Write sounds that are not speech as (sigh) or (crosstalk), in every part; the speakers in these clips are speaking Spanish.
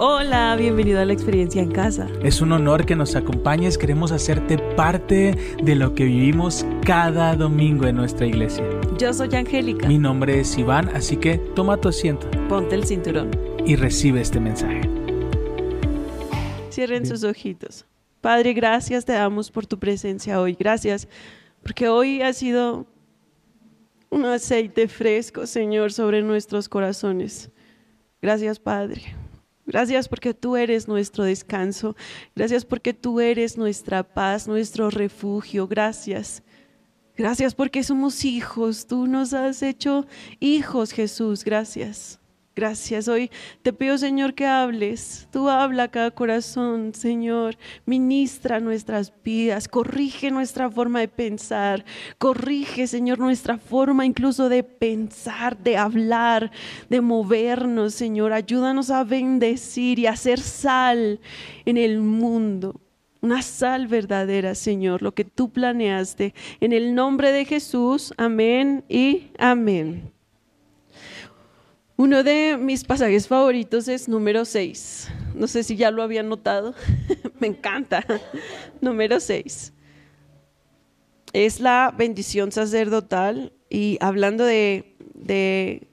Hola, bienvenido a la experiencia en casa. Es un honor que nos acompañes, queremos hacerte parte de lo que vivimos cada domingo en nuestra iglesia. Yo soy Angélica. Mi nombre es Iván, así que toma tu asiento. Ponte el cinturón. Y recibe este mensaje. Cierren sus ojitos. Padre, gracias te damos por tu presencia hoy. Gracias porque hoy ha sido un aceite fresco, Señor, sobre nuestros corazones. Gracias, Padre. Gracias porque tú eres nuestro descanso. Gracias porque tú eres nuestra paz, nuestro refugio. Gracias. Gracias porque somos hijos. Tú nos has hecho hijos, Jesús. Gracias. Gracias. Hoy te pido, Señor, que hables. Tú habla a cada corazón, Señor. Ministra nuestras vidas. Corrige nuestra forma de pensar. Corrige, Señor, nuestra forma incluso de pensar, de hablar, de movernos, Señor. Ayúdanos a bendecir y a hacer sal en el mundo. Una sal verdadera, Señor, lo que tú planeaste. En el nombre de Jesús, amén y amén. Uno de mis pasajes favoritos es número 6. No sé si ya lo habían notado. (laughs) Me encanta. (laughs) número 6. Es la bendición sacerdotal y hablando de, de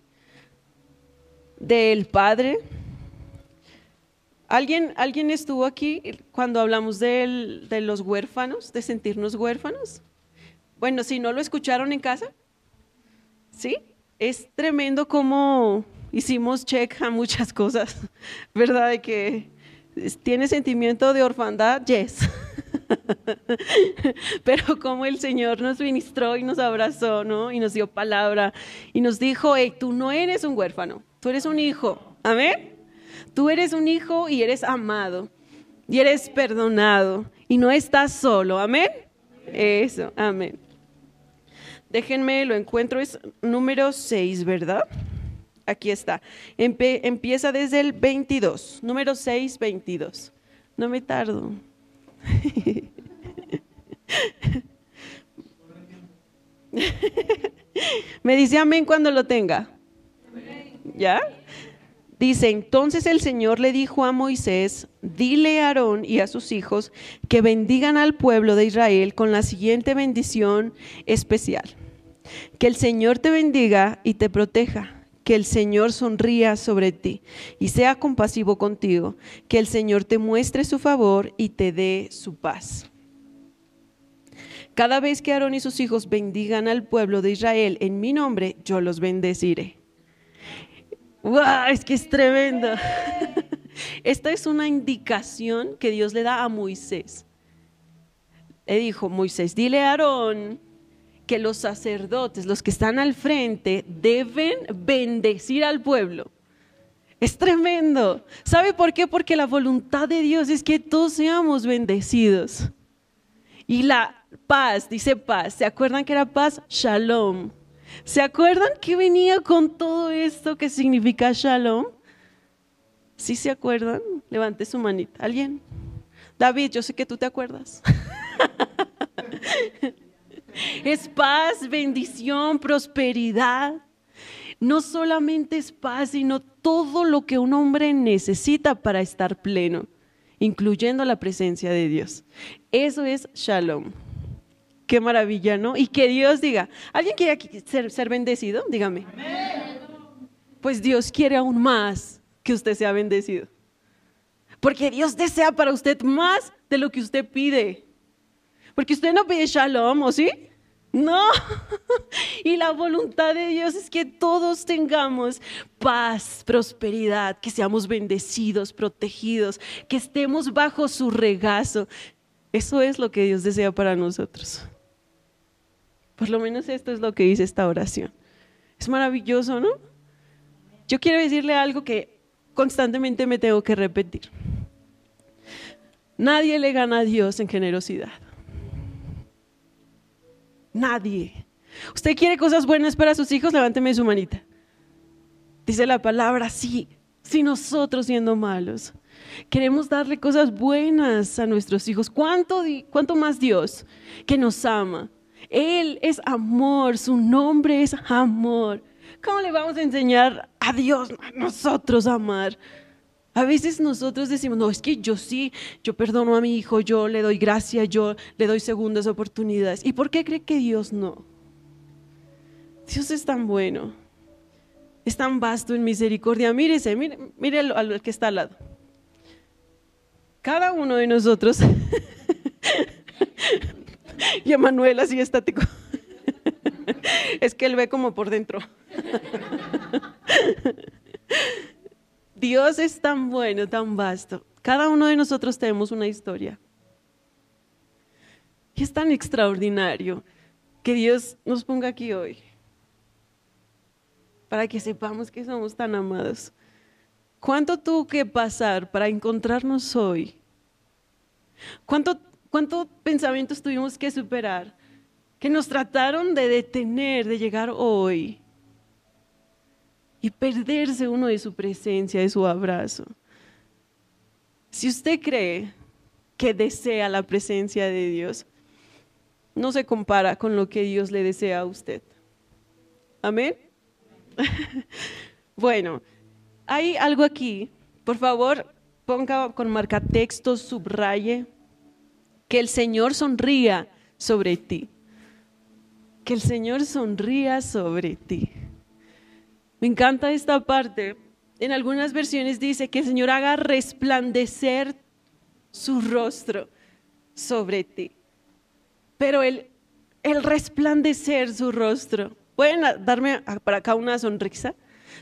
del Padre. ¿Alguien, ¿Alguien estuvo aquí cuando hablamos de los huérfanos, de sentirnos huérfanos? Bueno, si no lo escucharon en casa, ¿sí? Es tremendo como hicimos check a muchas cosas, (laughs) ¿verdad? De que tiene sentimiento de orfandad, yes. (laughs) Pero como el Señor nos ministró y nos abrazó, ¿no? Y nos dio palabra y nos dijo, hey, tú no eres un huérfano, tú eres un hijo. Amén. Tú eres un hijo y eres amado y eres perdonado y no estás solo. Amén. Eso, amén. Déjenme, lo encuentro, es número 6, ¿verdad? Aquí está. empieza desde el 22, número 6, 22. No me tardo. (laughs) me dice amén cuando lo tenga. ¿Ya? Dice, entonces el Señor le dijo a Moisés, dile a Aarón y a sus hijos que bendigan al pueblo de Israel con la siguiente bendición especial. Que el Señor te bendiga y te proteja que el Señor sonría sobre ti y sea compasivo contigo, que el Señor te muestre su favor y te dé su paz. Cada vez que Aarón y sus hijos bendigan al pueblo de Israel en mi nombre, yo los bendeciré. ¡Wow! Es que es tremendo. (laughs) Esta es una indicación que Dios le da a Moisés. Le dijo, Moisés, dile a Aarón que los sacerdotes, los que están al frente, deben bendecir al pueblo. Es tremendo. ¿Sabe por qué? Porque la voluntad de Dios es que todos seamos bendecidos. Y la paz, dice paz, ¿se acuerdan que era paz? Shalom. ¿Se acuerdan que venía con todo esto que significa shalom? ¿Sí se acuerdan? Levante su manita. ¿Alguien? David, yo sé que tú te acuerdas. (laughs) Es paz, bendición, prosperidad. No solamente es paz, sino todo lo que un hombre necesita para estar pleno, incluyendo la presencia de Dios. Eso es shalom. Qué maravilla, ¿no? Y que Dios diga, ¿alguien quiere ser, ser bendecido? Dígame. Pues Dios quiere aún más que usted sea bendecido. Porque Dios desea para usted más de lo que usted pide. Porque usted no pide shalom, ¿o sí? No. (laughs) Y la voluntad de Dios es que todos tengamos paz, prosperidad, que seamos bendecidos, protegidos, que estemos bajo su regazo. Eso es lo que Dios desea para nosotros. Por lo menos esto es lo que dice esta oración. Es maravilloso, ¿no? Yo quiero decirle algo que constantemente me tengo que repetir. Nadie le gana a Dios en generosidad. Nadie. ¿Usted quiere cosas buenas para sus hijos? Levánteme su manita. Dice la palabra, sí, si nosotros siendo malos queremos darle cosas buenas a nuestros hijos, ¿cuánto, cuánto más Dios que nos ama? Él es amor, su nombre es amor. ¿Cómo le vamos a enseñar a Dios, a nosotros a amar? A veces nosotros decimos, no, es que yo sí, yo perdono a mi hijo, yo le doy gracia, yo le doy segundas oportunidades. ¿Y por qué cree que Dios no? Dios es tan bueno, es tan vasto en misericordia. Mírese, mire, mire al que está al lado. Cada uno de nosotros, (laughs) y Emanuel así estático, (laughs) es que él ve como por dentro. (laughs) Dios es tan bueno, tan vasto. Cada uno de nosotros tenemos una historia. Y es tan extraordinario que Dios nos ponga aquí hoy para que sepamos que somos tan amados. ¿Cuánto tuvo que pasar para encontrarnos hoy? ¿Cuánto, ¿Cuántos pensamientos tuvimos que superar que nos trataron de detener, de llegar hoy? Y perderse uno de su presencia, de su abrazo. Si usted cree que desea la presencia de Dios, no se compara con lo que Dios le desea a usted. Amén. (laughs) bueno, hay algo aquí. Por favor, ponga con marca texto, subraye, que el Señor sonría sobre ti. Que el Señor sonría sobre ti. Me encanta esta parte. En algunas versiones dice que el Señor haga resplandecer su rostro sobre ti. Pero el, el resplandecer su rostro, pueden darme para acá una sonrisa,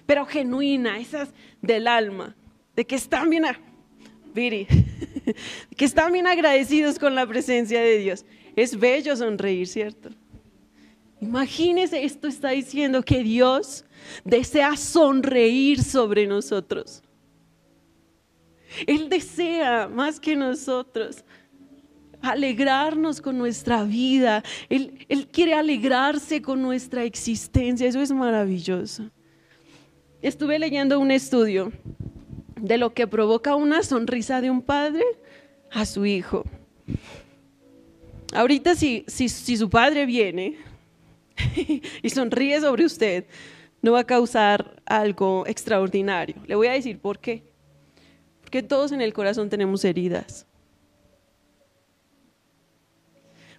pero genuina, esas del alma, de que están bien, Viri, (laughs) que están bien agradecidos con la presencia de Dios. Es bello sonreír, ¿cierto? Imagínese, esto está diciendo que Dios desea sonreír sobre nosotros. Él desea más que nosotros alegrarnos con nuestra vida. Él, él, quiere alegrarse con nuestra existencia. Eso es maravilloso. Estuve leyendo un estudio de lo que provoca una sonrisa de un padre a su hijo. Ahorita si, si, si su padre viene (laughs) y sonríe sobre usted, no va a causar algo extraordinario. Le voy a decir por qué. Porque todos en el corazón tenemos heridas.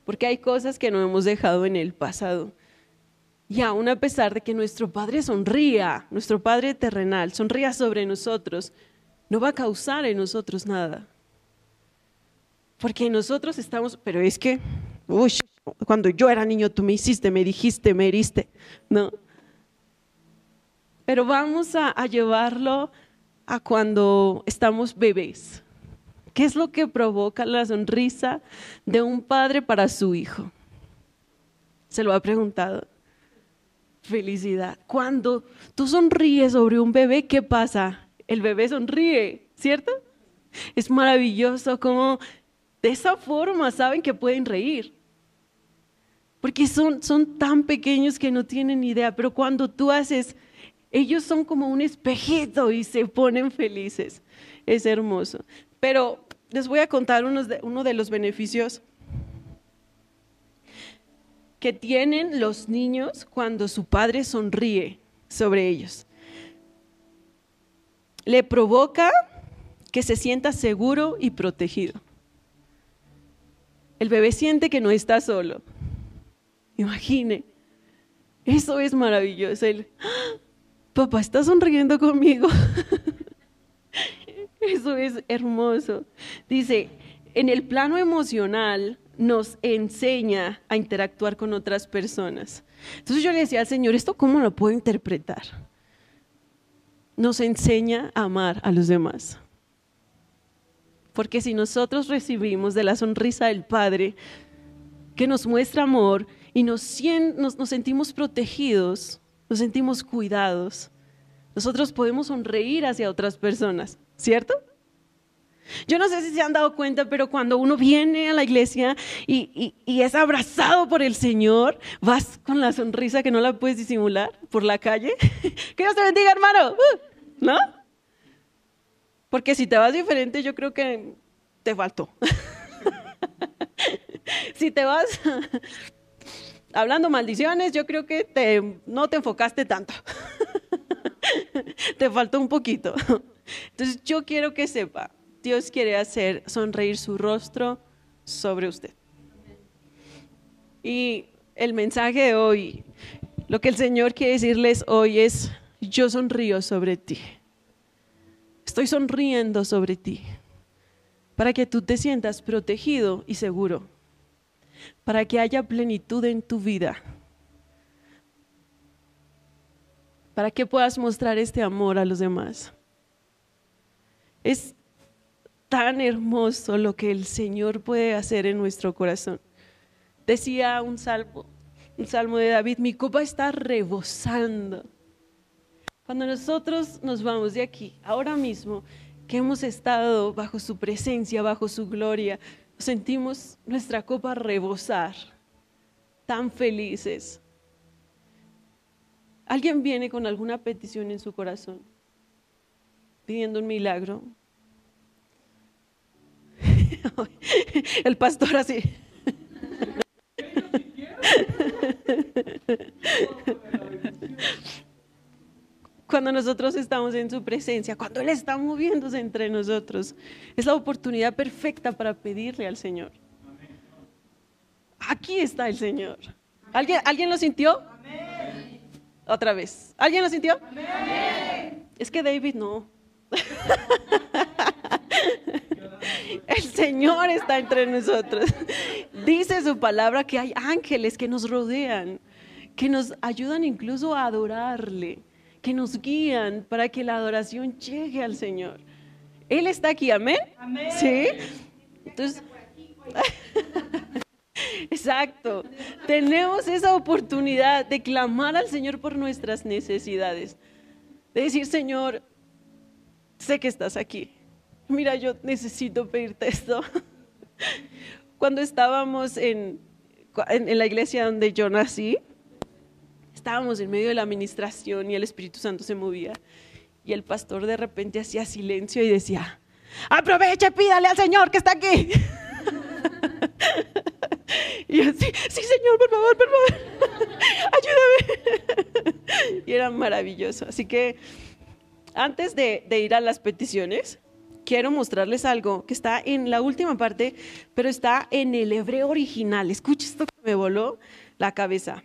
Porque hay cosas que no hemos dejado en el pasado. Y aún a pesar de que nuestro Padre sonría, nuestro Padre terrenal sonría sobre nosotros, no va a causar en nosotros nada. Porque nosotros estamos, pero es que, uy, cuando yo era niño tú me hiciste, me dijiste, me heriste. No. Pero vamos a, a llevarlo a cuando estamos bebés. ¿Qué es lo que provoca la sonrisa de un padre para su hijo? ¿Se lo ha preguntado? Felicidad. Cuando tú sonríes sobre un bebé, ¿qué pasa? El bebé sonríe, ¿cierto? Es maravilloso como de esa forma saben que pueden reír porque son, son tan pequeños que no tienen idea, pero cuando tú haces, ellos son como un espejito y se ponen felices. Es hermoso. Pero les voy a contar de, uno de los beneficios que tienen los niños cuando su padre sonríe sobre ellos. Le provoca que se sienta seguro y protegido. El bebé siente que no está solo Imagine. Eso es maravilloso. El, papá está sonriendo conmigo. (laughs) Eso es hermoso. Dice, en el plano emocional nos enseña a interactuar con otras personas. Entonces yo le decía al Señor, ¿esto cómo lo puedo interpretar? Nos enseña a amar a los demás. Porque si nosotros recibimos de la sonrisa del Padre, que nos muestra amor y nos, sentimos protegidos, nos sentimos cuidados, nosotros podemos sonreír hacia otras personas, ¿cierto? Yo no sé si se han dado cuenta, pero cuando uno viene a la iglesia y, es abrazado por el Señor, vas con la sonrisa que no la puedes disimular por la calle. (laughs) que Dios te bendiga, hermano. Uh, ¿No? Porque si te vas diferente, yo creo que te faltó. (laughs) si te vas hablando maldiciones, yo creo que no te enfocaste tanto. (laughs) te faltó un poquito. Entonces yo quiero que sepa, Dios quiere hacer sonreír su rostro sobre usted. Y el mensaje de hoy, lo que el Señor quiere decirles hoy es, yo sonrío sobre ti. Estoy sonriendo sobre ti para que tú te sientas protegido y seguro, para que haya plenitud en tu vida, para que puedas mostrar este amor a los demás. Es tan hermoso lo que el Señor puede hacer en nuestro corazón. Decía un salmo, un salmo de David, mi copa está rebosando. Cuando nosotros nos vamos de aquí, ahora mismo, que hemos estado bajo su presencia, bajo su gloria, sentimos nuestra copa rebosar, tan felices. ¿Alguien viene con alguna petición en su corazón, pidiendo un milagro? (laughs) El pastor así. (laughs) Cuando nosotros estamos en su presencia, cuando Él está moviéndose entre nosotros, es la oportunidad perfecta para pedirle al Señor. Aquí está el Señor. ¿Alguien, ¿alguien lo sintió? Otra vez. ¿Alguien lo sintió? Es que David no. (laughs) El Señor está entre nosotros. Dice su palabra que hay ángeles que nos rodean, que nos ayudan incluso a adorarle, que nos guían para que la adoración llegue al Señor. Él está aquí, amén. Sí. Entonces, (laughs) exacto. Tenemos esa oportunidad de clamar al Señor por nuestras necesidades. De decir, Señor, sé que estás aquí mira, yo necesito pedirte esto. (laughs) Cuando estábamos en, en, la iglesia donde yo nací, estábamos en medio de la administración y el Espíritu Santo se movía. Y el pastor de repente hacía silencio y decía, aproveche, pídale al Señor que está aquí. (laughs) y yo, sí, sí, Señor, por favor, por favor, (laughs) ayúdame. (laughs) y era maravilloso. Así que antes de, de ir a las peticiones, quiero mostrarles algo que está en la última parte, pero está en el hebreo original. Escucha esto que me voló la cabeza.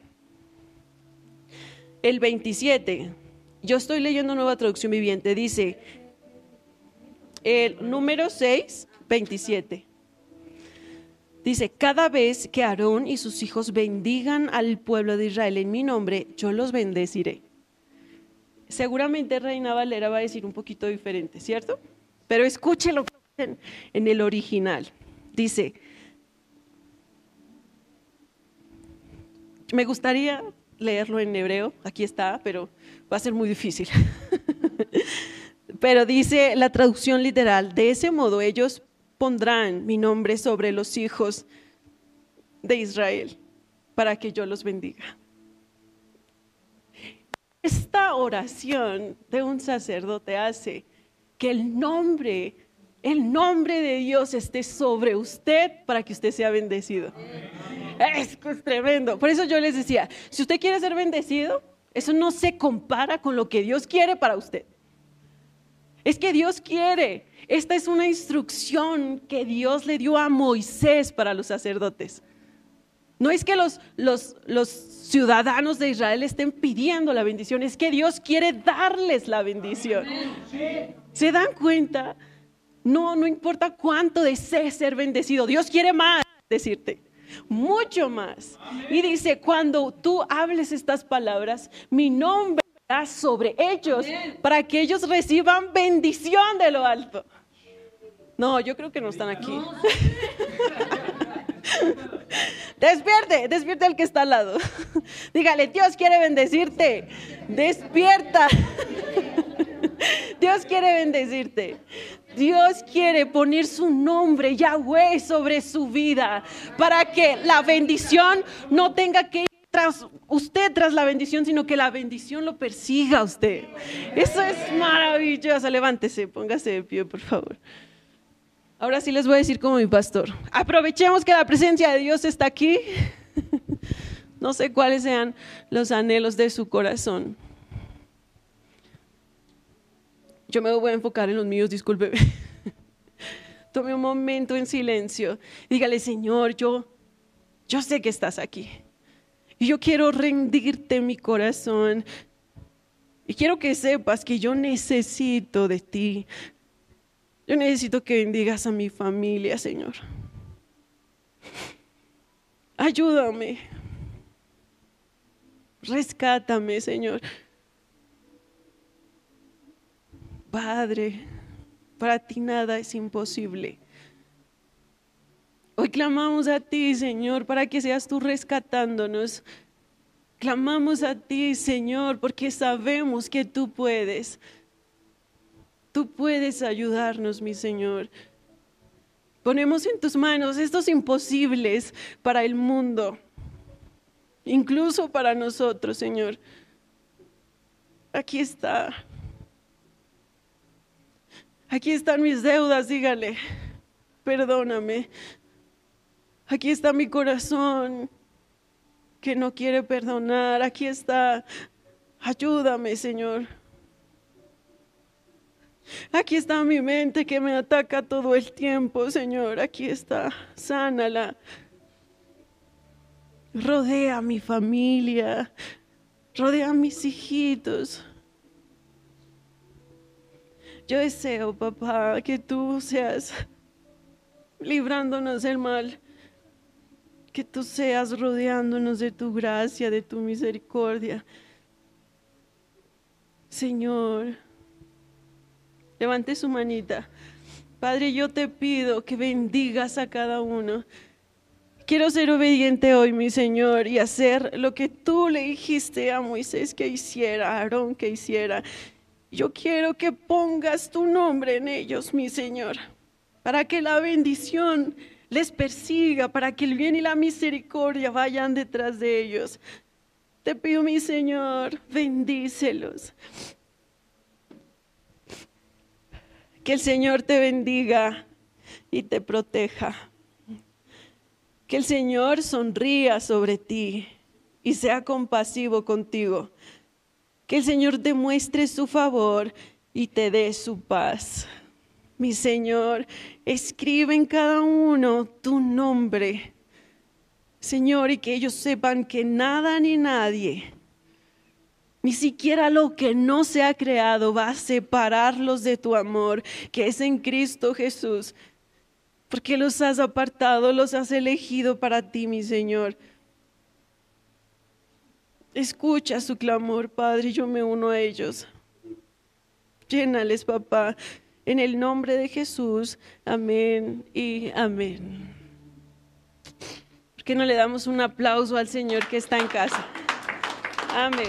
El 27, yo estoy leyendo nueva traducción viviente, dice, el número 6, 27. Dice, cada vez que Aarón y sus hijos bendigan al pueblo de Israel en mi nombre, yo los bendeciré. Seguramente Reina Valera va a decir un poquito diferente, ¿cierto? Pero escúchelo en, en el original. Dice, me gustaría leerlo en hebreo, aquí está, pero va a ser muy difícil. (laughs) pero dice la traducción literal, de ese modo ellos pondrán mi nombre sobre los hijos de Israel para que yo los bendiga. Esta oración de un sacerdote hace que el nombre, el nombre de Dios esté sobre usted para que usted sea bendecido. Es, es tremendo. Por eso yo les decía, si usted quiere ser bendecido, eso no se compara con lo que Dios quiere para usted. Es que Dios quiere. Esta es una instrucción que Dios le dio a Moisés para los sacerdotes. No es que los, los, los, ciudadanos de Israel estén pidiendo la bendición, es que Dios quiere darles la bendición. ¿Se dan cuenta? No, no importa cuánto desees ser bendecido, Dios quiere más decirte, mucho más. Y dice, cuando tú hables estas palabras, mi nombre será sobre ellos para que ellos reciban bendición de lo alto. No, yo creo que no están aquí. (laughs) Despierte, despierte al que está al lado. (laughs) Dígale, Dios quiere bendecirte. Despierta. (laughs) (laughs) Dios quiere bendecirte. Dios quiere poner su nombre, Yahweh, sobre su vida, para que la bendición no tenga que ir tras usted, tras la bendición, sino que la bendición lo persiga a usted. Eso es maravilloso. Levántese, póngase de pie, por favor. Ahora sí les voy a decir como mi pastor. Aprovechemos que la presencia de Dios está aquí. (laughs) No sé cuáles sean los anhelos de su corazón. Yo me voy a enfocar en los míos, discúlpeme. (laughs) Tome un momento en silencio. Dígale, Señor, yo, yo sé que estás aquí. Y yo quiero rendirte mi corazón. Y quiero que sepas que yo necesito de ti. Yo necesito que bendigas a mi familia, Señor. Ayúdame. Rescátame, Señor. Padre, para ti nada es imposible. Hoy clamamos a ti, Señor, para que seas tú rescatándonos. Clamamos a ti, Señor, porque sabemos que tú puedes. Tú puedes ayudarnos, mi Señor. Ponemos en tus manos estos imposibles para el mundo, incluso para nosotros, Señor. Aquí está. Aquí están mis deudas, dígale. Perdóname. Aquí está mi corazón que no quiere perdonar. Aquí está. Ayúdame, Señor. Aquí está mi mente que me ataca todo el tiempo, Señor. Aquí está. Sánala. Rodea a mi familia. Rodea a mis hijitos. Yo deseo, papá, que tú seas librándonos del mal, que tú seas rodeándonos de tu gracia, de tu misericordia. Señor, levante su manita. Padre, yo te pido que bendigas a cada uno. Quiero ser obediente hoy, mi Señor, y hacer lo que tú le dijiste a Moisés que hiciera, a Aarón que hiciera. Yo quiero que pongas tu nombre en ellos, mi Señor, para que la bendición les persiga, para que el bien y la misericordia vayan detrás de ellos. Te pido, mi Señor, bendícelos. Que el Señor te bendiga y te proteja. Que el Señor sonría sobre ti y sea compasivo contigo. Que el Señor te muestre su favor y te dé su paz. Mi Señor, escribe en cada uno tu nombre. Señor, y que ellos sepan que nada ni nadie, ni siquiera lo que no se ha creado va a separarlos de tu amor, que es en Cristo Jesús, porque los has apartado, los has elegido para ti, mi Señor. Escucha su clamor, Padre, yo me uno a ellos. Llénales, papá, en el nombre de Jesús. Amén y amén. ¿Por qué no le damos un aplauso al Señor que está en casa? Amén.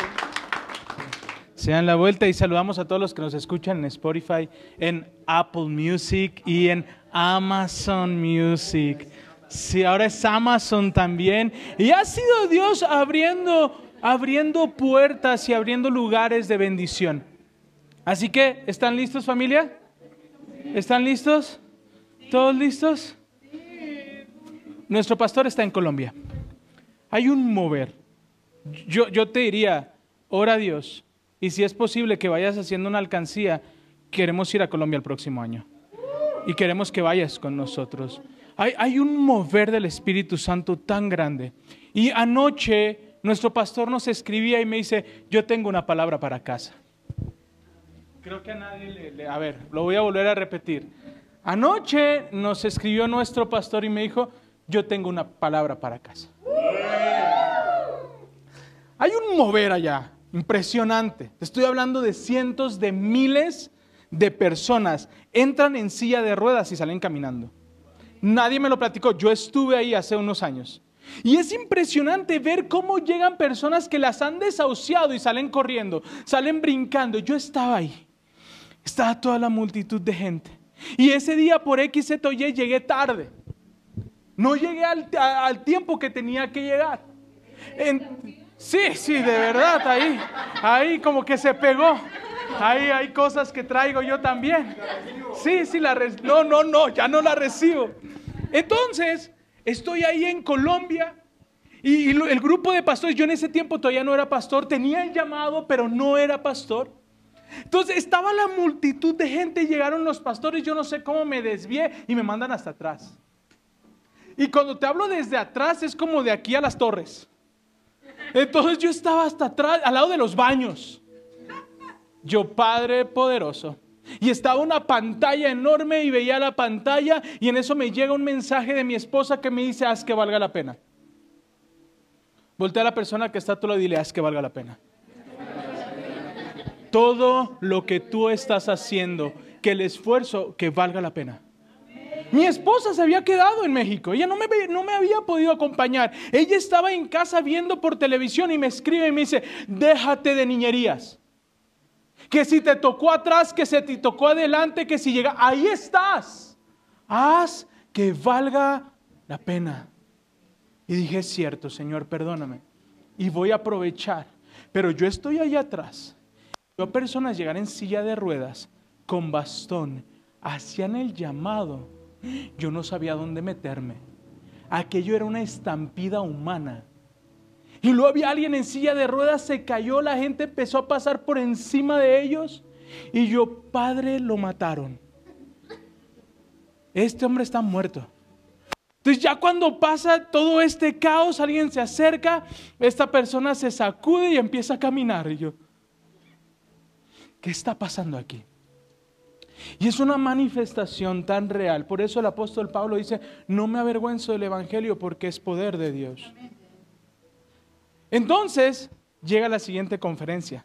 Se dan la vuelta y saludamos a todos los que nos escuchan en Spotify, en Apple Music y en Amazon Music. Sí, ahora es Amazon también. Y ha sido Dios abriendo abriendo puertas y abriendo lugares de bendición. Así que, ¿están listos familia? ¿Están listos? ¿Todos listos? Nuestro pastor está en Colombia. Hay un mover. Yo, yo te diría, ora a Dios. Y si es posible que vayas haciendo una alcancía, queremos ir a Colombia el próximo año. Y queremos que vayas con nosotros. Hay, hay un mover del Espíritu Santo tan grande. Y anoche nuestro pastor nos escribía y me dice, yo tengo una palabra para casa. Creo que a nadie le, A ver, lo voy a volver a repetir. Anoche nos escribió nuestro pastor y me dijo, yo tengo una palabra para casa. Hay un mover allá, impresionante. Estoy hablando de cientos de miles de personas. Entran en silla de ruedas y salen caminando. Nadie me lo platicó. Yo estuve ahí hace unos años. Y es impresionante ver cómo llegan personas que las han desahuciado y salen corriendo, salen brincando. Yo estaba ahí, estaba toda la multitud de gente. Y ese día por X, Z llegué tarde. No llegué al, tiempo que tenía que llegar. sí, sí, de verdad, ahí, ahí como que se pegó. Ahí hay cosas que traigo yo también. Sí, sí, la no, no, no, ya no la recibo. Entonces, Estoy ahí en Colombia y, el grupo de pastores, yo en ese tiempo todavía no era pastor, tenía el llamado, pero no era pastor. Entonces estaba la multitud de gente, llegaron los pastores, yo no sé cómo me desvié y me mandan hasta atrás. Y cuando te hablo desde atrás es como de aquí a las torres. Entonces yo estaba hasta atrás, al lado de los baños. Yo, Padre poderoso. Y estaba una pantalla enorme y veía la pantalla y en eso me llega un mensaje de mi esposa que me dice, haz que valga la pena. Voltea a la persona que está a lado y dile, haz que valga la pena. Todo lo que tú estás haciendo, que el esfuerzo, que valga la pena. Mi esposa se había quedado en México, ella no me, no me había podido acompañar. Ella estaba en casa viendo por televisión y me escribe y me dice, déjate de niñerías. Que si te tocó atrás, que se te tocó adelante, que si llega, ahí estás. Haz que valga la pena. Y dije, es cierto, Señor, perdóname. Y voy a aprovechar. Pero yo estoy allá atrás. Yo personas llegar en silla de ruedas, con bastón, hacían el llamado yo no sabía dónde meterme. Aquello era una estampida humana. Y luego había alguien en silla de ruedas, se cayó, la gente empezó a pasar por encima de ellos. Y yo, padre, lo mataron. Este hombre está muerto. Entonces ya cuando pasa todo este caos, alguien se acerca, esta persona se sacude y empieza a caminar. Y yo, ¿qué está pasando aquí? Y es una manifestación tan real. Por eso el apóstol Pablo dice, no me avergüenzo del Evangelio porque es poder de Dios. Entonces llega la siguiente conferencia.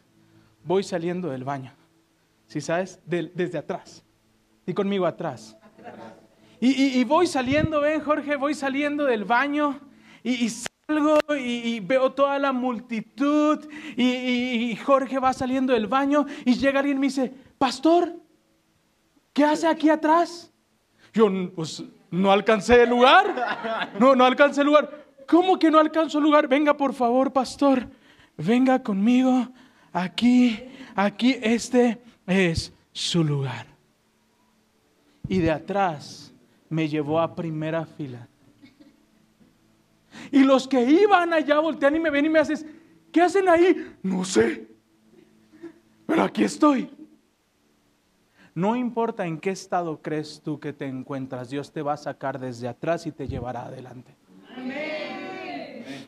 Voy saliendo del baño. Si sabes, desde atrás. Y conmigo atrás. Y, voy saliendo, ven Jorge, voy saliendo del baño y, salgo y, veo toda la multitud y, Jorge va saliendo del baño y llega alguien y me dice, pastor, ¿qué hace aquí atrás? Yo, pues, no alcancé el lugar. No, no alcancé el lugar. ¿Cómo que no alcanzo lugar? Venga, por favor, pastor. Venga conmigo. Aquí, aquí, este es su lugar. Y de atrás me llevó a primera fila. Y los que iban allá voltean y me ven y me hacen, ¿qué hacen ahí? No sé. Pero aquí estoy. No importa en qué estado crees tú que te encuentras, Dios te va a sacar desde atrás y te llevará adelante.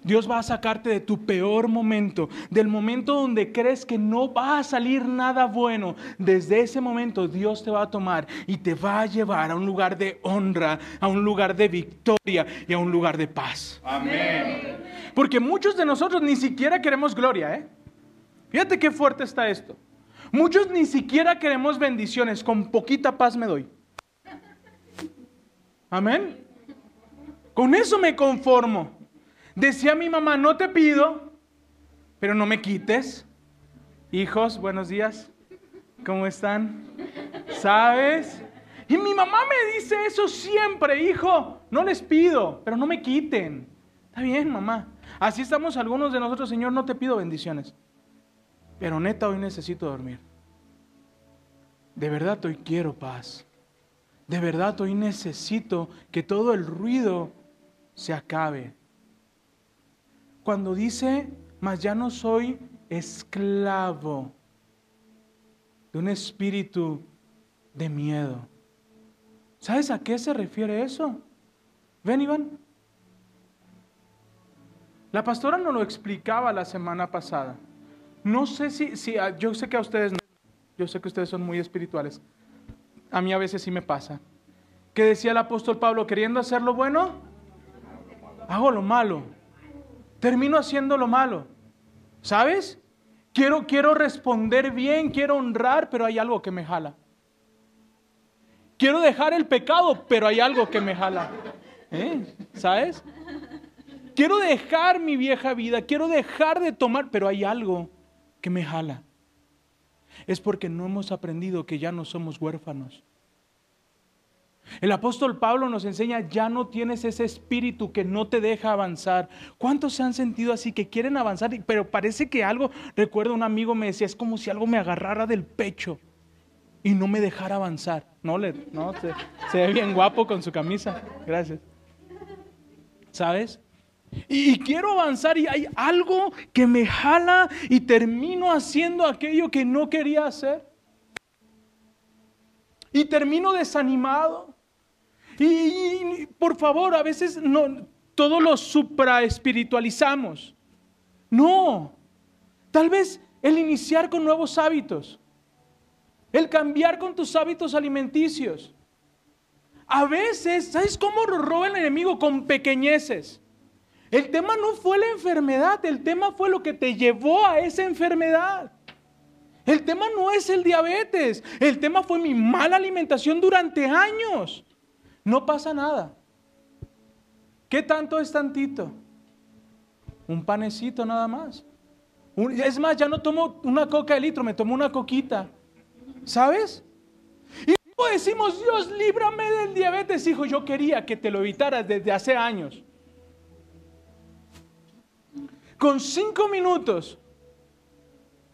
Dios va a sacarte de tu peor momento, del momento donde crees que no va a salir nada bueno. Desde ese momento Dios te va a tomar y te va a llevar a un lugar de honra, a un lugar de victoria y a un lugar de paz. Amén. Porque muchos de nosotros ni siquiera queremos gloria, ¿eh? Fíjate qué fuerte está esto. Muchos ni siquiera queremos bendiciones, con poquita paz me doy. Amén. Con eso me conformo. Decía mi mamá, no te pido, pero no me quites. Hijos, buenos días. ¿Cómo están? ¿Sabes? Y mi mamá me dice eso siempre, hijo, no les pido, pero no me quiten. Está bien, mamá. Así estamos algunos de nosotros, Señor, no te pido bendiciones. Pero neta, hoy necesito dormir. De verdad hoy quiero paz. De verdad hoy necesito que todo el ruido se acabe. Cuando dice, mas ya no soy esclavo de un espíritu de miedo. ¿Sabes a qué se refiere eso? Ven, Iván. La pastora nos lo explicaba la semana pasada. No sé si, si ah, yo sé que a ustedes, yo sé que ustedes son muy espirituales. A mí a veces sí me pasa. ¿Qué decía el apóstol Pablo? Queriendo hacer lo bueno, hago lo malo. Termino haciendo lo malo. ¿Sabes? Quiero, quiero responder bien, quiero honrar, pero hay algo que me jala. Quiero dejar el pecado, pero hay algo que me jala. ¿Eh? ¿Sabes? Quiero dejar mi vieja vida, quiero dejar de tomar, pero hay algo que me jala. Es porque no hemos aprendido que ya no somos huérfanos. El apóstol Pablo nos enseña, ya no tienes ese espíritu que no te deja avanzar. ¿Cuántos se han sentido así que quieren avanzar? Pero parece que algo, recuerdo un amigo me decía, es como si algo me agarrara del pecho y no me dejara avanzar. No, le, no se, ve bien guapo con su camisa. Gracias. ¿Sabes? Y, quiero avanzar y hay algo que me jala y termino haciendo aquello que no quería hacer. y termino desanimado. Y, por favor, a veces no, todo lo supraespiritualizamos. No, tal vez el iniciar con nuevos hábitos, el cambiar con tus hábitos alimenticios. A veces, ¿sabes cómo roba el enemigo? Con pequeñeces. El tema no fue la enfermedad, el tema fue lo que te llevó a esa enfermedad. El tema no es el diabetes, el tema fue mi mala alimentación durante años. No pasa nada. ¿Qué tanto es tantito? Un panecito nada más. Es más, ya no tomo una coca de litro, me tomo una coquita. ¿Sabes? Y decimos, Dios, líbrame del diabetes, hijo. Yo quería que te lo evitaras desde hace años. Con cinco minutos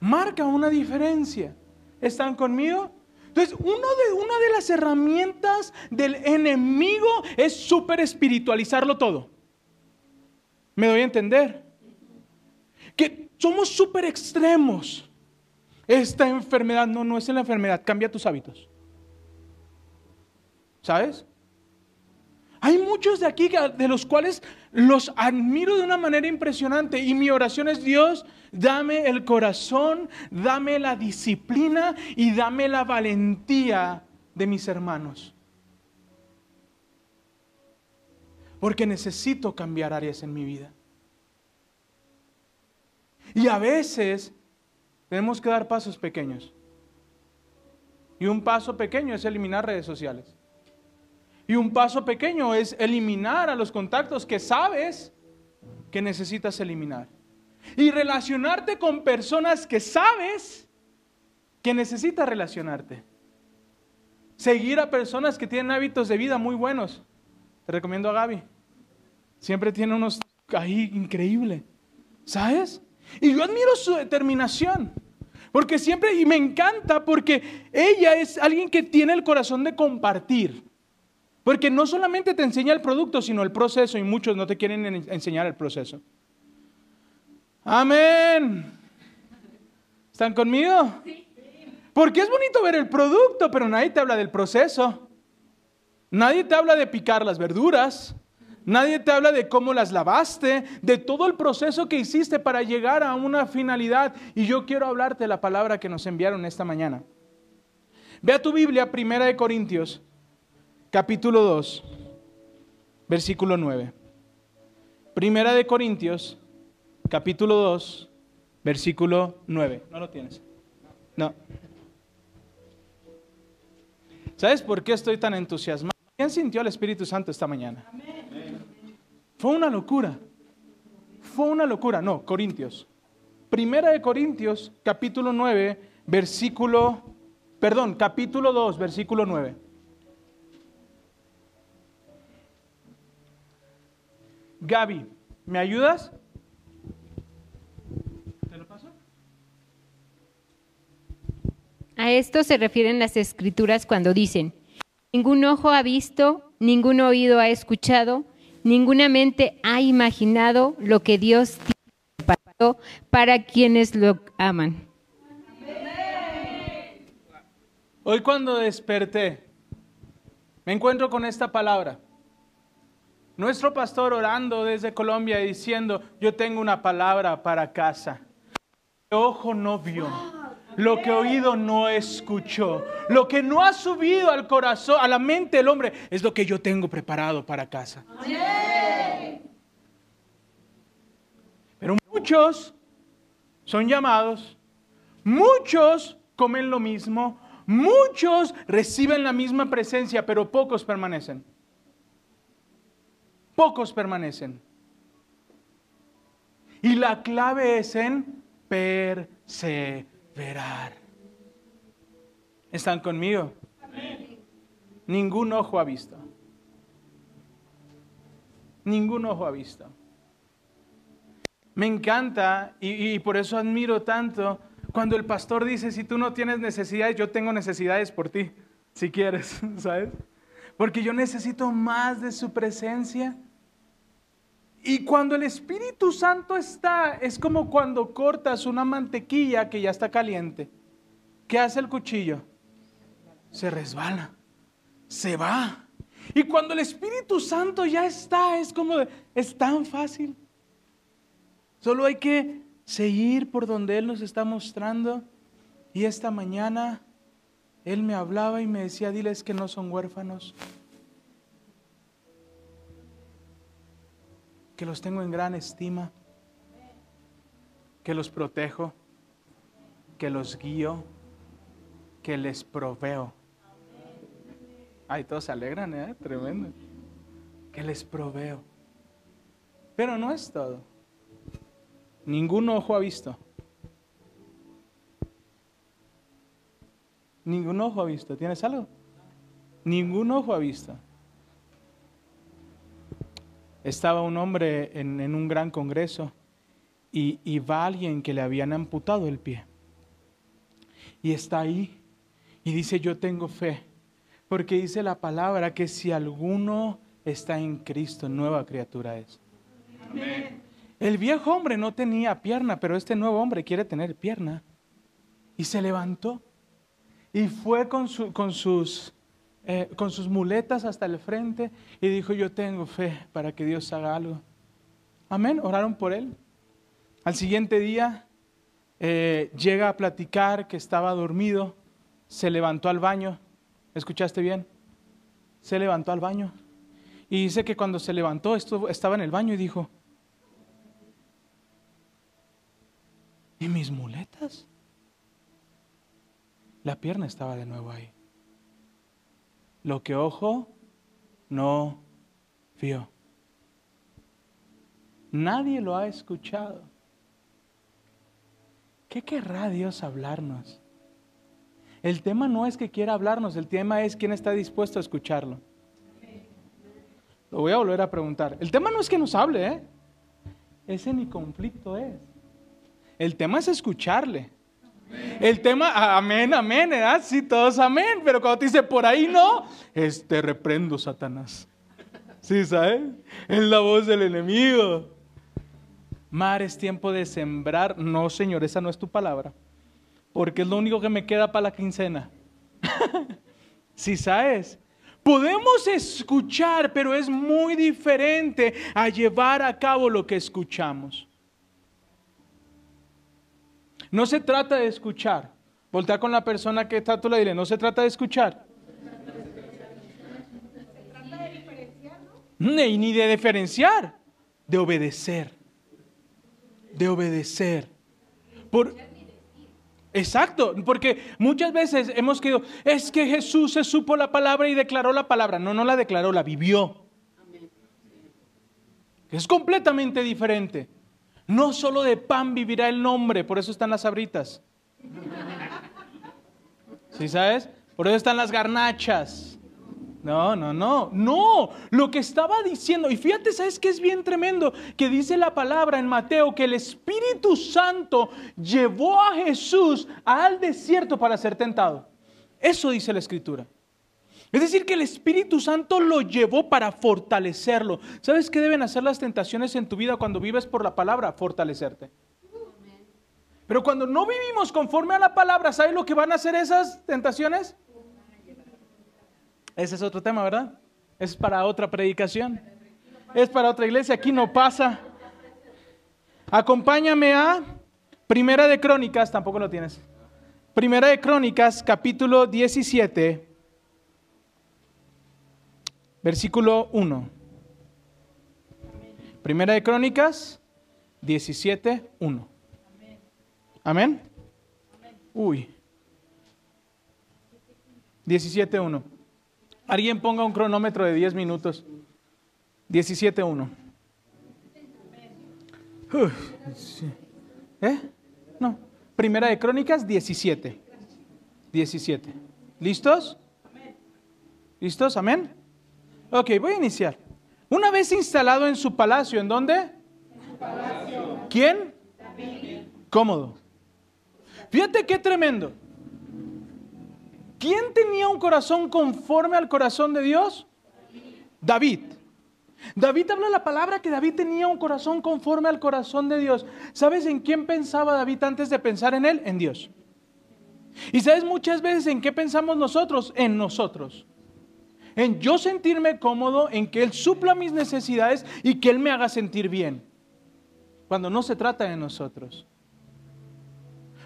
marca una diferencia. ¿Están conmigo? Entonces, uno de, una de las herramientas del enemigo es súper espiritualizarlo todo. ¿Me doy a entender? Que somos súper extremos. Esta enfermedad, no, no es la enfermedad, cambia tus hábitos. ¿Sabes? Hay muchos de aquí de los cuales los admiro de una manera impresionante y mi oración es Dios, dame el corazón, dame la disciplina y dame la valentía de mis hermanos. Porque necesito cambiar áreas en mi vida. Y a veces tenemos que dar pasos pequeños. Y un paso pequeño es eliminar redes sociales. Y un paso pequeño es eliminar a los contactos que sabes que necesitas eliminar. Y relacionarte con personas que sabes que necesitas relacionarte. Seguir a personas que tienen hábitos de vida muy buenos. Te recomiendo a Gaby. Siempre tiene unos ahí increíble. ¿Sabes? Y yo admiro su determinación. Porque siempre, y me encanta porque ella es alguien que tiene el corazón de compartir. Porque no solamente te enseña el producto, sino el proceso, y muchos no te quieren enseñar el proceso. Amén. ¿Están conmigo? Porque es bonito ver el producto, pero nadie te habla del proceso. Nadie te habla de picar las verduras. Nadie te habla de cómo las lavaste, de todo el proceso que hiciste para llegar a una finalidad. Y yo quiero hablarte de la palabra que nos enviaron esta mañana. Ve a tu Biblia, Primera de Corintios, capítulo 2, versículo 9. Primera de Corintios, capítulo 2, versículo 9. ¿No lo tienes? No. ¿Sabes por qué estoy tan entusiasmado? ¿Quién sintió al Espíritu Santo esta mañana? Fue una locura. Fue una locura. No, Corintios. Primera de Corintios, capítulo 9, versículo, perdón, capítulo 2, versículo 9. Gaby, ¿me ayudas? ¿Te lo paso? A esto se refieren las escrituras cuando dicen, ningún ojo ha visto, ningún oído ha escuchado, ninguna mente ha imaginado lo que Dios tiene preparado para quienes lo aman. Hoy cuando desperté, me encuentro con esta palabra. Nuestro pastor orando desde Colombia diciendo, yo tengo una palabra para casa. Lo que ojo no vio, lo que oído no escuchó, lo que no ha subido al corazón, a la mente del hombre, es lo que yo tengo preparado para casa. Pero muchos son llamados, muchos comen lo mismo, muchos reciben la misma presencia, pero pocos permanecen pocos permanecen. Y la clave es en perseverar. ¿Están conmigo? Ningún ojo ha visto. Ningún ojo ha visto. Me encanta y, por eso admiro tanto cuando el pastor dice, si tú no tienes necesidades, yo tengo necesidades por ti, si quieres, (laughs) ¿sabes? Porque yo necesito más de su presencia. Y cuando el Espíritu Santo está, es como cuando cortas una mantequilla que ya está caliente. ¿Qué hace el cuchillo? se resbala, se va. Y cuando el Espíritu Santo ya está, es como, es tan fácil. Solo hay que seguir por donde Él nos está mostrando. Y esta mañana Él me hablaba y me decía, diles que no son huérfanos, que los tengo en gran estima, que los protejo, que los guío, que les proveo. Ay, todos se alegran, ¿eh? Tremendo. Que les proveo. Pero no es todo. Ningún ojo ha visto. Ningún ojo ha visto. ¿Tienes algo? Ningún ojo ha visto. Estaba un hombre en, en un gran congreso y, y va alguien que le habían amputado el pie. Y está ahí y dice, yo tengo fe. Porque dice la palabra que si alguno está en Cristo, nueva criatura es. El viejo hombre no tenía pierna, pero este nuevo hombre quiere tener pierna. Y se levantó y fue con, con, sus, eh, con sus muletas hasta el frente y dijo, yo tengo fe para que Dios haga algo. Amén, oraron por él. Al siguiente día eh, llega a platicar que estaba dormido, se levantó al baño ¿Escuchaste bien? Se levantó al baño. Y dice que cuando se levantó estuvo, estaba en el baño y dijo, ¿y mis muletas? La pierna estaba de nuevo ahí. Lo que ojo no vio. Nadie lo ha escuchado. ¿Qué querrá Dios hablarnos? El tema no es que quiera hablarnos, el tema es quién está dispuesto a escucharlo. Lo voy a volver a preguntar. El tema no es que nos hable, ¿eh? Ese ni conflicto es. El tema es escucharle. El tema, amén, amén, ¿verdad? Sí, todos amén. Pero cuando te dice por ahí no, es te reprendo, Satanás. ¿Sí, sabes? Es la voz del enemigo. Mar, es tiempo de sembrar. No, Señor, esa no es tu palabra porque es lo único que me queda para la quincena. (laughs) si sabes, podemos escuchar, pero es muy diferente a llevar a cabo lo que escuchamos. No se trata de escuchar. Voltea con la persona que está tú le dile, no se trata de escuchar. Ni, ni de diferenciar, de obedecer. De obedecer. Por, Exacto, porque muchas veces hemos querido, es que Jesús se supo la palabra y declaró la palabra. No, no la declaró, la vivió. Es completamente diferente. No solo de pan vivirá el nombre, por eso están las abritas. ¿Sí sabes? Por eso están las garnachas. No, no, no, no. Lo que estaba diciendo, y fíjate, ¿sabes qué es bien tremendo? Que dice la palabra en Mateo que el Espíritu Santo llevó a Jesús al desierto para ser tentado. Eso dice la Escritura. Es decir, que el Espíritu Santo lo llevó para fortalecerlo. ¿Sabes qué deben hacer las tentaciones en tu vida cuando vives por la palabra? Fortalecerte. Pero cuando no vivimos conforme a la palabra, ¿sabes lo que van a hacer esas tentaciones? Ese es otro tema, ¿verdad? Es para otra predicación. Es para otra iglesia. Aquí no pasa. Acompáñame a Primera de Crónicas, tampoco lo tienes. Primera de Crónicas, capítulo 17, versículo 1. Primera de Crónicas, 17, 1. Amén. Uy. 17, 1. Alguien ponga un cronómetro de 10 minutos. 17.1. ¿Eh? No. Primera de Crónicas 17. 17. ¿Listos? ¿Listos? Amén. Ok, voy a iniciar. Una vez instalado en su palacio, ¿en dónde? En su palacio. ¿Quién? Cómodo. Fíjate qué tremendo. ¿Quién tenía un corazón conforme al corazón de Dios? David. David habla la palabra que David tenía un corazón conforme al corazón de Dios. ¿Sabes en quién pensaba David antes de pensar en él? En Dios. Y sabes muchas veces en qué pensamos nosotros, en nosotros. En yo sentirme cómodo, en que Él supla mis necesidades y que Él me haga sentir bien. Cuando no se trata de nosotros.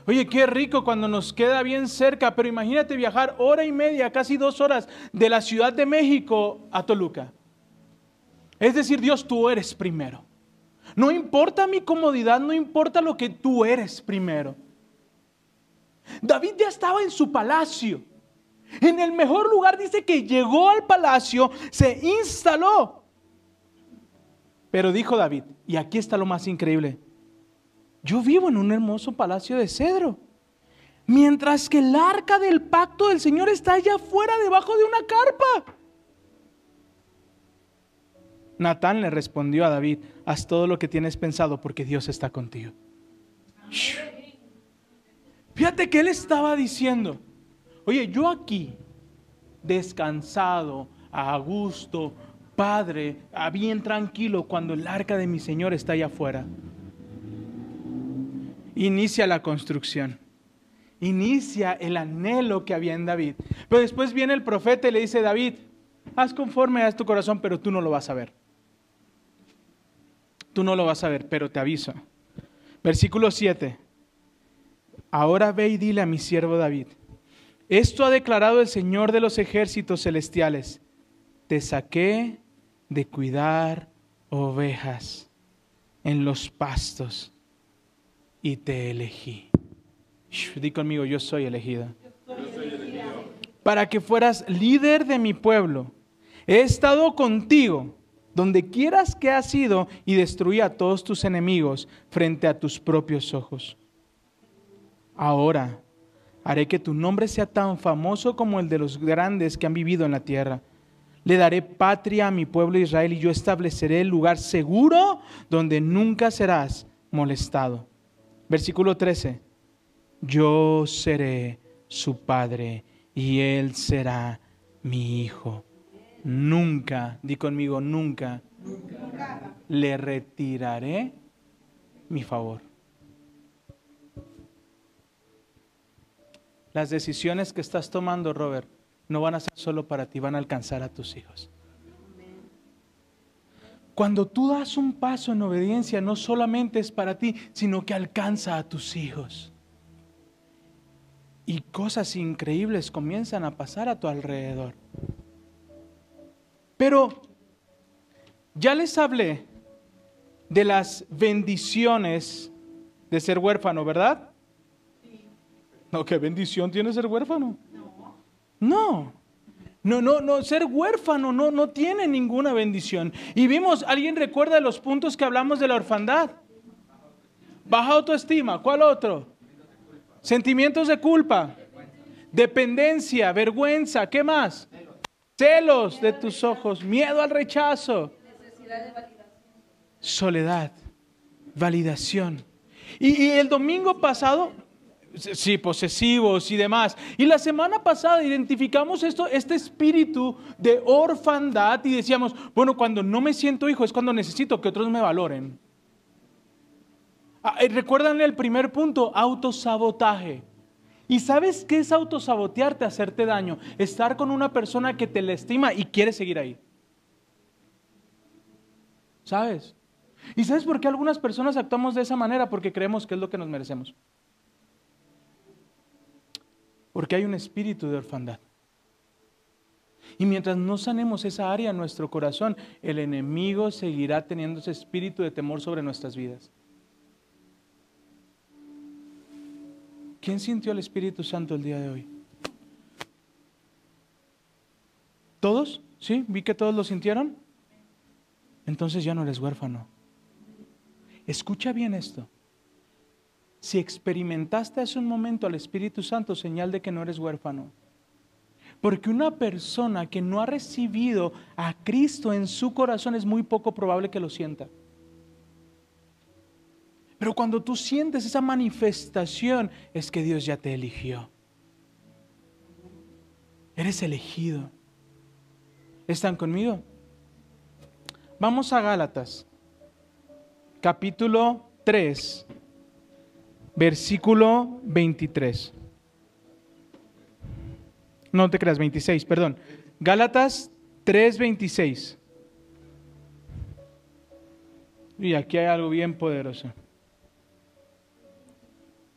Oye, qué rico cuando nos queda bien cerca, pero imagínate viajar hora y media, casi dos horas de la Ciudad de México a Toluca. Es decir, Dios, tú eres primero. No importa mi comodidad, no importa lo que tú eres primero. David ya estaba en su palacio. En el mejor lugar dice que llegó al palacio, se instaló. Pero dijo David, y aquí está lo más increíble, yo vivo en un hermoso palacio de cedro. Mientras que el arca del pacto del Señor está allá afuera debajo de una carpa. Natán le respondió a David, haz todo lo que tienes pensado porque Dios está contigo. Fíjate que él estaba diciendo, oye, yo aquí, descansado, a gusto, padre, bien tranquilo, cuando el arca de mi Señor está allá afuera inicia la construcción. Inicia el anhelo que había en David. Pero después viene el profeta y le dice, David, haz conforme a tu corazón, pero tú no lo vas a ver. Tú no lo vas a ver, pero te aviso. Versículo 7. Ahora ve y dile a mi siervo David, esto ha declarado el Señor de los ejércitos celestiales. Te saqué de cuidar ovejas en los pastos y te elegí. Di conmigo, yo soy elegida. Para que fueras líder de mi pueblo. He estado contigo donde quieras que has ido y destruí a todos tus enemigos frente a tus propios ojos. Ahora haré que tu nombre sea tan famoso como el de los grandes que han vivido en la tierra. Le daré patria a mi pueblo Israel y yo estableceré el lugar seguro donde nunca serás molestado. Versículo 13. Yo seré su padre y él será mi hijo. Nunca, di conmigo, nunca, nunca. le retiraré mi favor. Las decisiones que estás tomando, Robert, no van a ser solo para ti, van a alcanzar a tus hijos. Cuando tú das un paso en obediencia, no solamente es para ti, sino que alcanza a tus hijos. Y cosas increíbles comienzan a pasar a tu alrededor. Pero ya les hablé de las bendiciones de ser huérfano, ¿verdad? No, ¿qué bendición tiene ser huérfano? No. No. No, no, no, ser huérfano no, no tiene ninguna bendición. Y vimos, ¿alguien recuerda los puntos que hablamos de la orfandad? Baja autoestima, ¿cuál otro? Sentimientos de culpa, dependencia, vergüenza, ¿qué más? Celos de tus ojos, miedo al rechazo, soledad, validación. Y, y el domingo pasado Sí, posesivos y demás. Y la semana pasada identificamos esto, este espíritu de orfandad y decíamos, bueno, cuando no me siento hijo es cuando necesito que otros me valoren. Ah, eh, recuerdan el primer punto, autosabotaje. ¿Y sabes qué es autosabotearte, hacerte daño? Estar con una persona que te la estima y quiere seguir ahí. ¿Sabes? ¿Y sabes por qué algunas personas actuamos de esa manera? Porque creemos que es lo que nos merecemos. Porque hay un espíritu de orfandad. Y mientras no sanemos esa área en nuestro corazón, el enemigo seguirá teniendo ese espíritu de temor sobre nuestras vidas. ¿Quién sintió el Espíritu Santo el día de hoy? ¿Todos? ¿Sí? ¿Vi que todos lo sintieron? Entonces ya no eres huérfano. Escucha bien esto. Si experimentaste hace un momento al Espíritu Santo, señal de que no eres huérfano. Porque una persona que no ha recibido a Cristo en su corazón es muy poco probable que lo sienta. Pero cuando tú sientes esa manifestación, es que Dios ya te eligió. Eres elegido. ¿Están conmigo? Vamos a Gálatas, capítulo 3 versículo 23. No te creas, 26, perdón. Gálatas 3:26. Y aquí hay algo bien poderoso.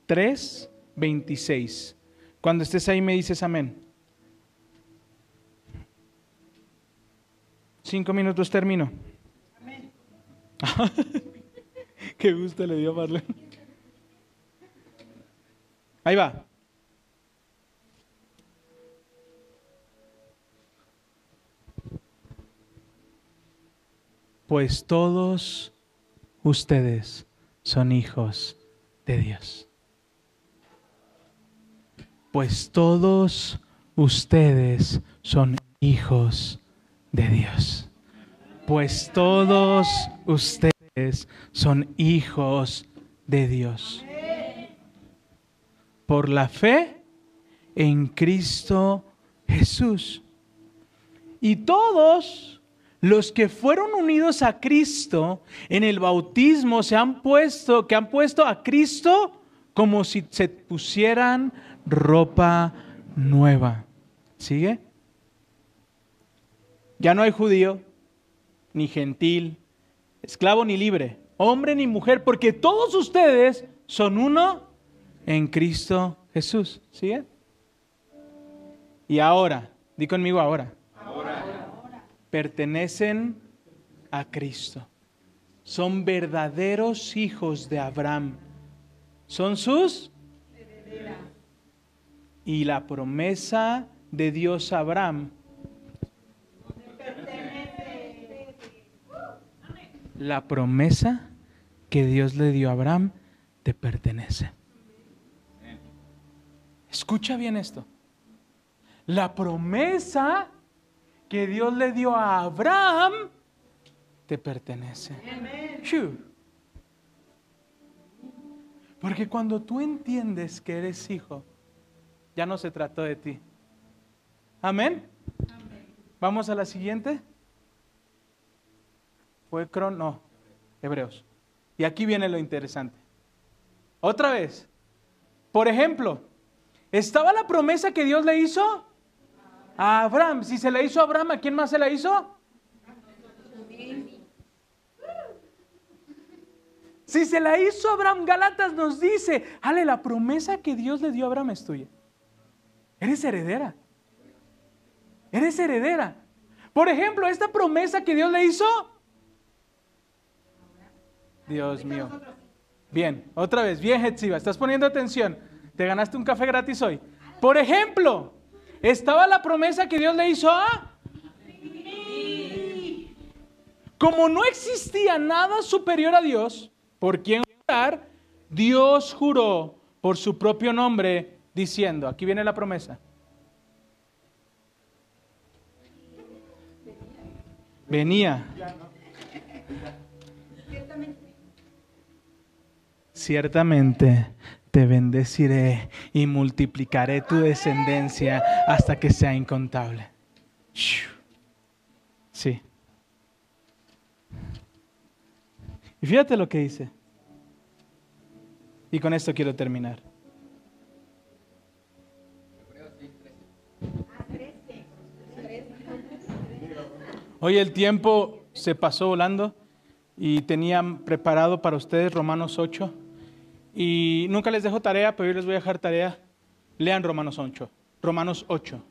3:26. Cuando estés ahí me dices amén. Cinco minutos termino. Amén. (laughs) Qué gusto le dio a Marlene. Ahí va. Pues todos ustedes son hijos de Dios. Pues todos ustedes son hijos de Dios. Pues todos ustedes son hijos de Dios. Por la fe en Cristo Jesús. Y todos los que fueron unidos a Cristo en el bautismo se han puesto, que han puesto a Cristo como si se pusieran ropa nueva. ¿Sigue? Ya no hay judío, ni gentil, esclavo ni libre, hombre ni mujer, porque todos ustedes son uno en Cristo Jesús. ¿Sigue? Y ahora, di conmigo ahora. Ahora. Pertenecen a Cristo. Son verdaderos hijos de Abraham. Son sus y la promesa de Dios a Abraham. La promesa que Dios le dio a Abraham te pertenece. Escucha bien esto. La promesa que Dios le dio a Abraham te pertenece. Porque cuando tú entiendes que eres hijo, ya no se trató de ti. Amén. Vamos a la siguiente. Fue Cron, no, Hebreos. Y aquí viene lo interesante. Otra vez. Por ejemplo, estaba la promesa que Dios le hizo a Abraham. Si se la hizo a Abraham, ¿a quién más se la hizo? Si se la hizo a Abraham, Galatas nos dice, ale, la promesa que Dios le dio a Abraham es tuya. Eres heredera. Eres heredera. Por ejemplo, esta promesa que Dios le hizo. Dios mío. Bien, otra vez, bien, Hetziba, estás poniendo atención. Te ganaste un café gratis hoy. Por ejemplo, estaba la promesa que Dios le hizo a. Como no existía nada superior a Dios, por quien jurar, Dios juró por su propio nombre diciendo, aquí viene la promesa. Venía. Ciertamente te bendeciré y multiplicaré tu descendencia hasta que sea incontable. Sí. Y fíjate lo que dice. Y con esto quiero terminar. Hoy el tiempo se pasó volando y tenían preparado para ustedes Romanos 8. Y nunca les dejo tarea, pero hoy les voy a dejar tarea. Lean Romanos 8. Romanos 8.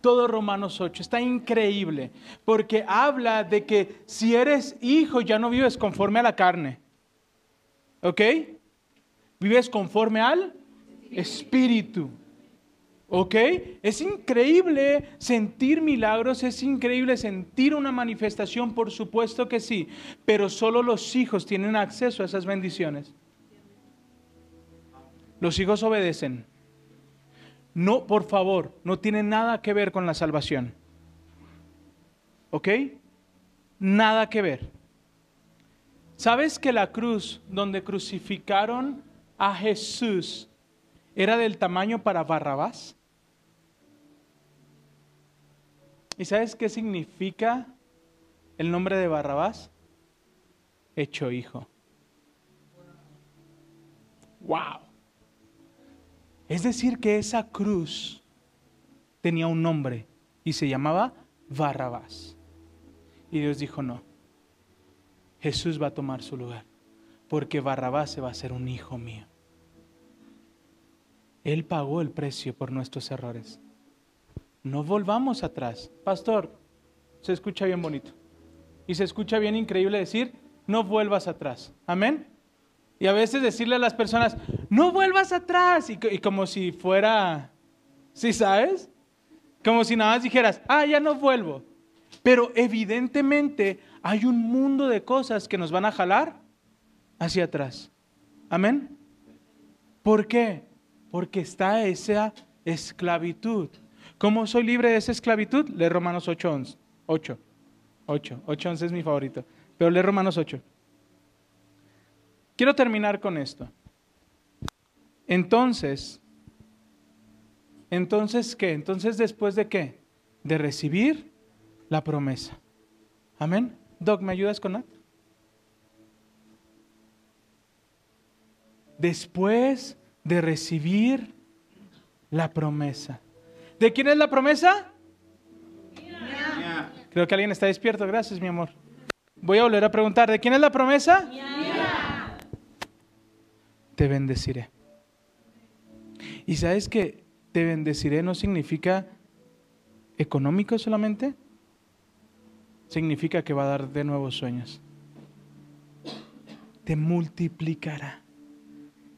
Todo Romanos 8. Está increíble porque habla de que si eres hijo ya no vives conforme a la carne. ¿Ok? Vives conforme al espíritu. ¿Ok? Es increíble sentir milagros, es increíble sentir una manifestación, por supuesto que sí, pero solo los hijos tienen acceso a esas bendiciones. Los hijos obedecen. No, por favor, no tiene nada que ver con la salvación. ¿Ok? Nada que ver. ¿Sabes que la cruz donde crucificaron a Jesús era del tamaño para Barrabás. ¿Y sabes qué significa el nombre de Barrabás? Hecho hijo. Wow. Es decir, que esa cruz tenía un nombre y se llamaba Barrabás. Y Dios dijo, no, Jesús va a tomar su lugar, porque Barrabás se va a ser un hijo mío. Él pagó el precio por nuestros errores. No volvamos atrás. Pastor, se escucha bien bonito. Y se escucha bien increíble decir, no vuelvas atrás. Amén. Y a veces decirle a las personas, no vuelvas atrás. Y, como si fuera, ¿sí sabes? Como si nada más dijeras, ah, ya no vuelvo. Pero evidentemente hay un mundo de cosas que nos van a jalar hacia atrás. Amén. ¿Por qué? Porque está esa esclavitud. ¿Cómo soy libre de esa esclavitud? Lee Romanos 8, 11. 8. 8. 8, 11 es mi favorito. Pero lee Romanos 8. Quiero terminar con esto. Entonces, entonces, ¿qué? Entonces, después de qué? De recibir la promesa. Amén. Doc, ¿me ayudas con that? Después de recibir la promesa. ¿De quién es la promesa? Creo que alguien está despierto. Gracias, mi amor. Voy a volver a preguntar, ¿de quién es la promesa? Te bendeciré. ¿Y sabes que te bendeciré no significa económico solamente? Significa que va a dar de nuevos sueños. Te multiplicará.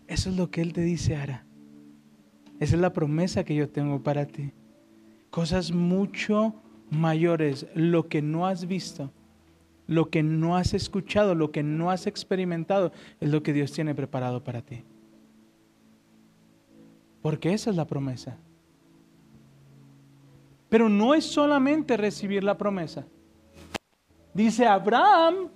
Eso es lo que Él te dice, Ara. Esa es la promesa que yo tengo para ti. Cosas mucho mayores, lo que no has visto, lo que no has escuchado, lo que no has experimentado, es lo que Dios tiene preparado para ti. Porque esa es la promesa. Pero no es solamente recibir la promesa. Dice Abraham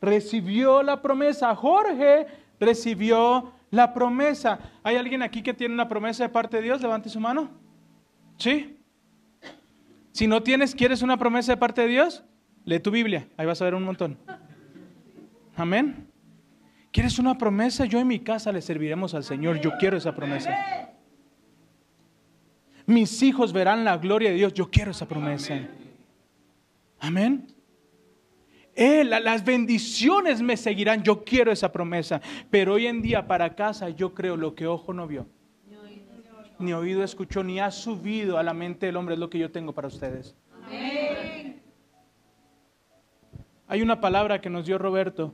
recibió la promesa, Jorge recibió la promesa. ¿Hay alguien aquí que tiene una promesa de parte de Dios? Levante su mano. ¿Sí? Si no tienes, ¿quieres una promesa de parte de Dios? Lee tu Biblia, ahí vas a ver un montón. Amén. ¿Quieres una promesa? Yo en mi casa le serviremos al Señor. Yo quiero esa promesa. Mis hijos verán la gloria de Dios. Yo quiero esa promesa. Amén. las bendiciones me seguirán. Yo quiero esa promesa. Pero hoy en día para casa yo creo lo que ojo no vio ni oído escuchó, ni ha subido a la mente del hombre, es lo que yo tengo para ustedes. Hay una palabra que nos dio Roberto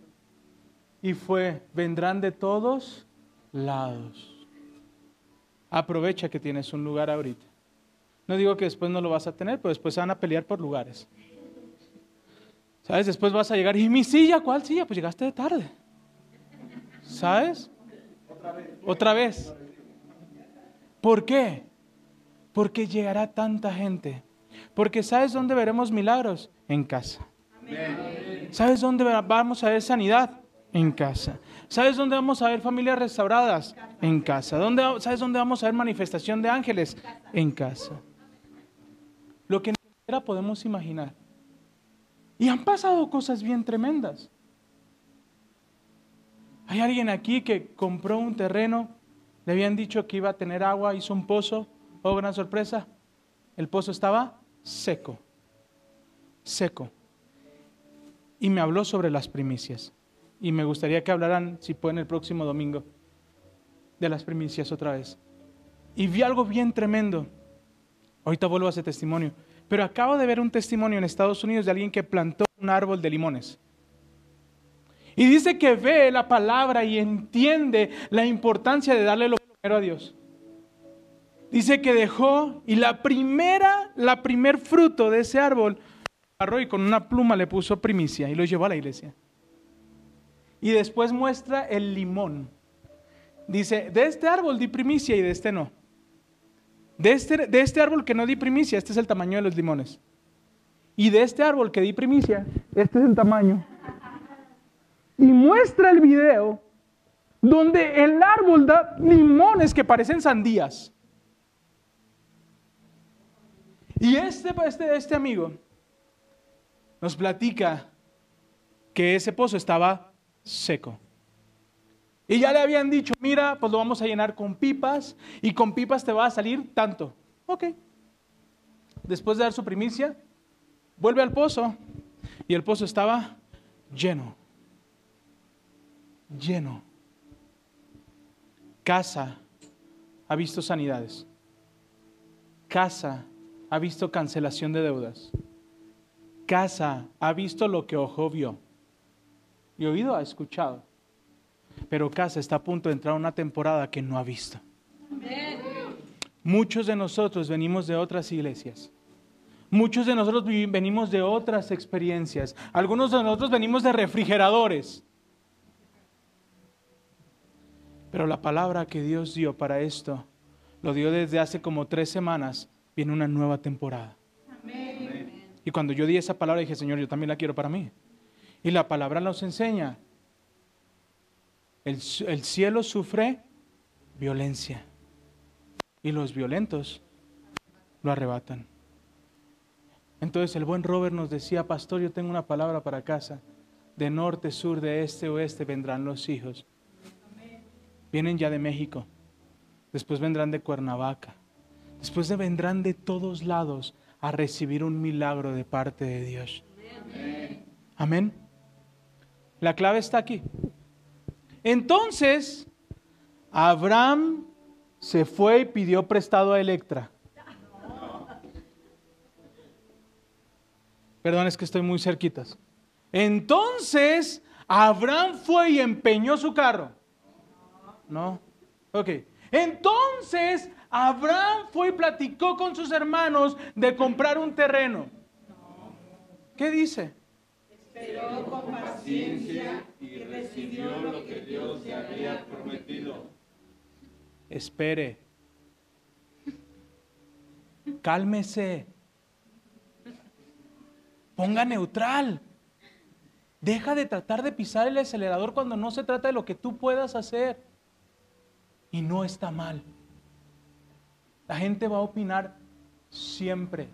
y fue, vendrán de todos lados. Aprovecha que tienes un lugar ahorita. No digo que después no lo vas a tener, pero después van a pelear por lugares. ¿Sabes? Después vas a llegar y mi silla, ¿cuál silla? Pues llegaste de tarde. ¿Sabes? Otra vez. Otra vez. ¿Por qué? Porque llegará tanta gente. Porque ¿sabes dónde veremos milagros? En casa. ¿Sabes dónde vamos a ver sanidad? En casa. ¿Sabes dónde vamos a ver familias restauradas? En casa. ¿Dónde, ¿Sabes dónde vamos a ver manifestación de ángeles? En casa. Lo que ni podemos imaginar. Y han pasado cosas bien tremendas. Hay alguien aquí que compró un terreno le habían dicho que iba a tener agua, hizo un pozo. Oh, gran sorpresa. El pozo estaba seco. Seco. Y me habló sobre las primicias. Y me gustaría que hablaran, si pueden, el próximo domingo, de las primicias otra vez. Y vi algo bien tremendo. Ahorita vuelvo a ese testimonio. Pero acabo de ver un testimonio en Estados Unidos de alguien que plantó un árbol de limones. Y dice que ve la palabra y entiende la importancia de darle lo primero a Dios. Dice que dejó y la primera, la primer fruto de ese árbol, agarró y con una pluma le puso primicia y lo llevó a la iglesia. Y después muestra el limón. Dice, de este árbol di primicia y de este no. De este, de este árbol que no di primicia, este es el tamaño de los limones. Y de este árbol que di primicia, este es el tamaño y muestra el video donde el árbol da limones que parecen sandías. Y este, este, este amigo nos platica que ese pozo estaba seco. Y ya le habían dicho, mira, pues lo vamos a llenar con pipas y con pipas te va a salir tanto. Ok. después de dar su primicia, vuelve al pozo y el pozo estaba lleno, lleno. Casa ha visto sanidades. Casa ha visto cancelación de deudas. Casa ha visto lo que ojo vio. Y oído ha escuchado. Pero casa está a punto de entrar a una temporada que no ha visto. Muchos de nosotros venimos de otras iglesias. Muchos de nosotros venimos de otras experiencias. Algunos de nosotros venimos de refrigeradores. Pero la palabra que Dios dio para esto, lo dio desde hace como tres semanas. Viene una nueva temporada. Y cuando yo di esa palabra dije, Señor, yo también la quiero para mí. Y la palabra nos enseña, el, el cielo sufre violencia y los violentos lo arrebatan. Entonces el buen Robert nos decía, pastor, yo tengo una palabra para casa. De norte, sur, de este, oeste vendrán los hijos. Vienen ya de México. Después vendrán de Cuernavaca. Después vendrán de todos lados a recibir un milagro de parte de Dios. Amén. La clave está aquí. Entonces, Abraham se fue y pidió prestado a Electra. Perdón, es que estoy muy cerquitas. Entonces, Abraham fue y empeñó su carro. No. Ok. Entonces, Abraham fue y platicó con sus hermanos de comprar un terreno. ¿Qué dice? Esperó con paciencia y recibió lo que Dios le había prometido. Espere. Cálmese. Ponga neutral. Deja de tratar de pisar el acelerador cuando no se trata de lo que tú puedas hacer. Y no está mal. La gente va a opinar siempre.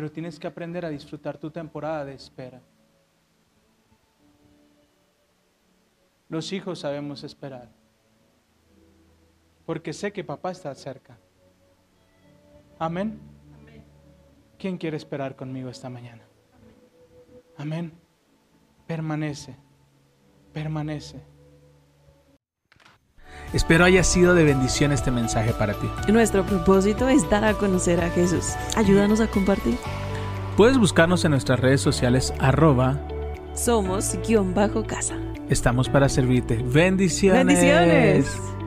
Pero tienes que aprender a disfrutar tu temporada de espera. Los hijos sabemos esperar. Porque sé que papá está cerca. Amén. ¿Quién quiere esperar conmigo esta mañana? Amén. Permanece. Permanece. Espero haya sido de bendición este mensaje para ti. Nuestro propósito es dar a conocer a Jesús. Ayúdanos a compartir. Puedes buscarnos en nuestras redes sociales arroba somos guion bajo casa. Estamos para servirte. Bendiciones. Bendiciones.